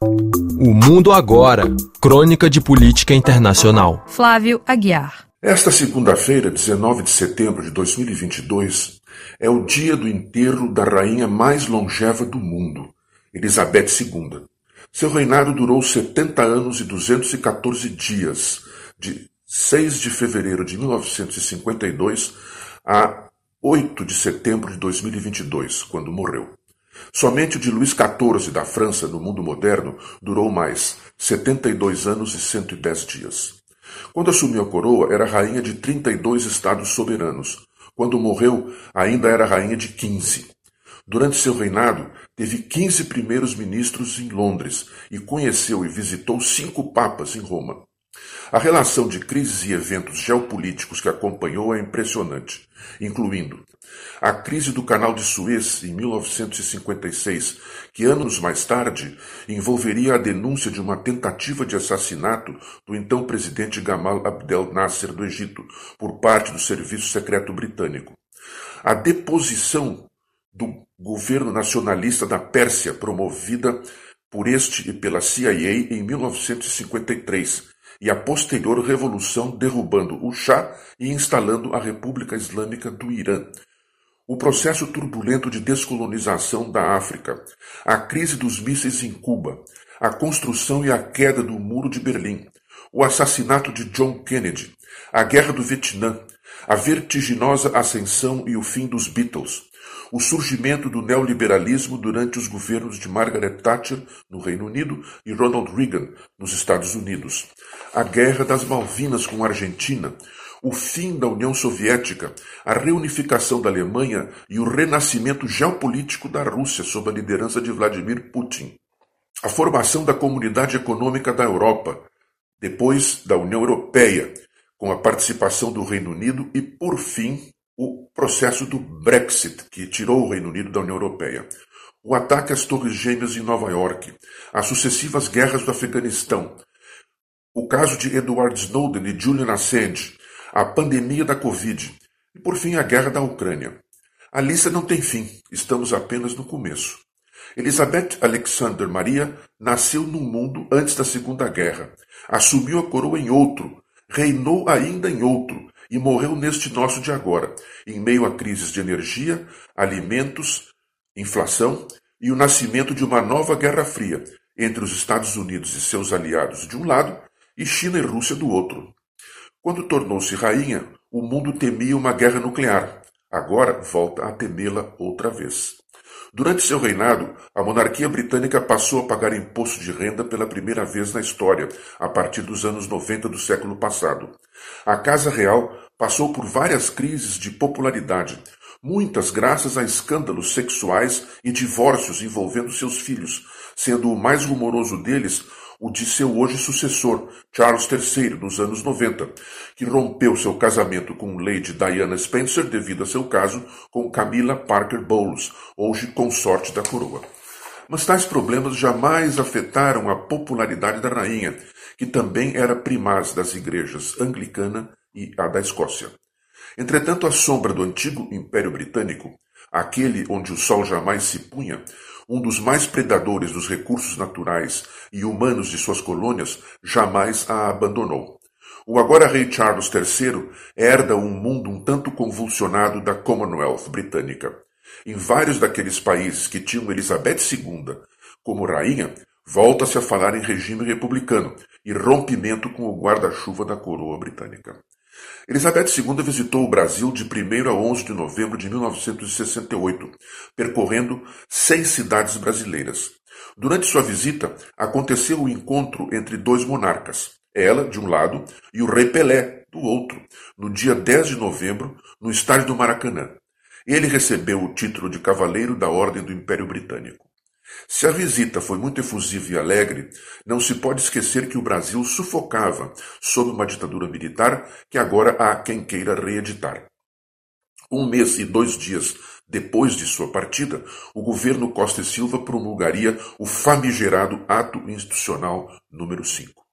O Mundo Agora Crônica de Política Internacional. Flávio Aguiar. Esta segunda-feira, 19 de setembro de 2022, é o dia do enterro da rainha mais longeva do mundo, Elizabeth II. Seu reinado durou 70 anos e 214 dias, de 6 de fevereiro de 1952 a 8 de setembro de 2022, quando morreu. Somente o de Luís XIV da França no mundo moderno durou mais 72 anos e 110 dias. Quando assumiu a coroa, era rainha de 32 estados soberanos. Quando morreu, ainda era rainha de 15. Durante seu reinado, teve 15 primeiros ministros em Londres e conheceu e visitou cinco papas em Roma. A relação de crises e eventos geopolíticos que acompanhou é impressionante, incluindo a crise do Canal de Suez em 1956, que anos mais tarde envolveria a denúncia de uma tentativa de assassinato do então presidente Gamal Abdel Nasser do Egito por parte do Serviço Secreto Britânico. A deposição do governo nacionalista da Pérsia, promovida por este e pela CIA em 1953, e a posterior revolução derrubando o Shah e instalando a República Islâmica do Irã. O processo turbulento de descolonização da África, a crise dos mísseis em Cuba, a construção e a queda do Muro de Berlim, o assassinato de John Kennedy, a Guerra do Vietnã, a vertiginosa ascensão e o fim dos Beatles, o surgimento do neoliberalismo durante os governos de Margaret Thatcher no Reino Unido e Ronald Reagan nos Estados Unidos, a Guerra das Malvinas com a Argentina, o fim da União Soviética, a reunificação da Alemanha e o renascimento geopolítico da Rússia sob a liderança de Vladimir Putin, a formação da Comunidade Econômica da Europa, depois da União Europeia, com a participação do Reino Unido e, por fim, o processo do Brexit, que tirou o Reino Unido da União Europeia, o ataque às Torres Gêmeas em Nova York, as sucessivas guerras do Afeganistão, o caso de Edward Snowden e Julian Assange, a pandemia da Covid e, por fim, a guerra da Ucrânia. A lista não tem fim, estamos apenas no começo. Elizabeth Alexander Maria nasceu num mundo antes da Segunda Guerra, assumiu a coroa em outro, reinou ainda em outro, e morreu neste nosso de agora, em meio a crises de energia, alimentos, inflação e o nascimento de uma nova Guerra Fria entre os Estados Unidos e seus aliados de um lado e China e Rússia do outro. Quando tornou-se rainha, o mundo temia uma guerra nuclear. Agora volta a temê-la outra vez. Durante seu reinado, a monarquia britânica passou a pagar imposto de renda pela primeira vez na história, a partir dos anos 90 do século passado. A Casa Real passou por várias crises de popularidade, muitas graças a escândalos sexuais e divórcios envolvendo seus filhos, sendo o mais rumoroso deles o de seu hoje sucessor, Charles III, nos anos 90, que rompeu seu casamento com Lady Diana Spencer devido a seu caso com Camilla Parker Bowles, hoje consorte da coroa. Mas tais problemas jamais afetaram a popularidade da rainha, que também era primaz das igrejas anglicana e a da Escócia. Entretanto, a sombra do antigo Império Britânico, aquele onde o sol jamais se punha, um dos mais predadores dos recursos naturais e humanos de suas colônias, jamais a abandonou. O agora rei Charles III herda um mundo um tanto convulsionado da Commonwealth britânica. Em vários daqueles países que tinham Elizabeth II como rainha, volta-se a falar em regime republicano e rompimento com o guarda-chuva da coroa britânica. Elizabeth II visitou o Brasil de 1 a 11 de novembro de 1968, percorrendo seis cidades brasileiras. Durante sua visita, aconteceu o encontro entre dois monarcas, ela de um lado e o rei Pelé do outro, no dia 10 de novembro, no estádio do Maracanã. Ele recebeu o título de Cavaleiro da Ordem do Império Britânico. Se a visita foi muito efusiva e alegre, não se pode esquecer que o Brasil sufocava sob uma ditadura militar que agora há quem queira reeditar. Um mês e dois dias depois de sua partida, o governo Costa e Silva promulgaria o famigerado Ato Institucional número 5.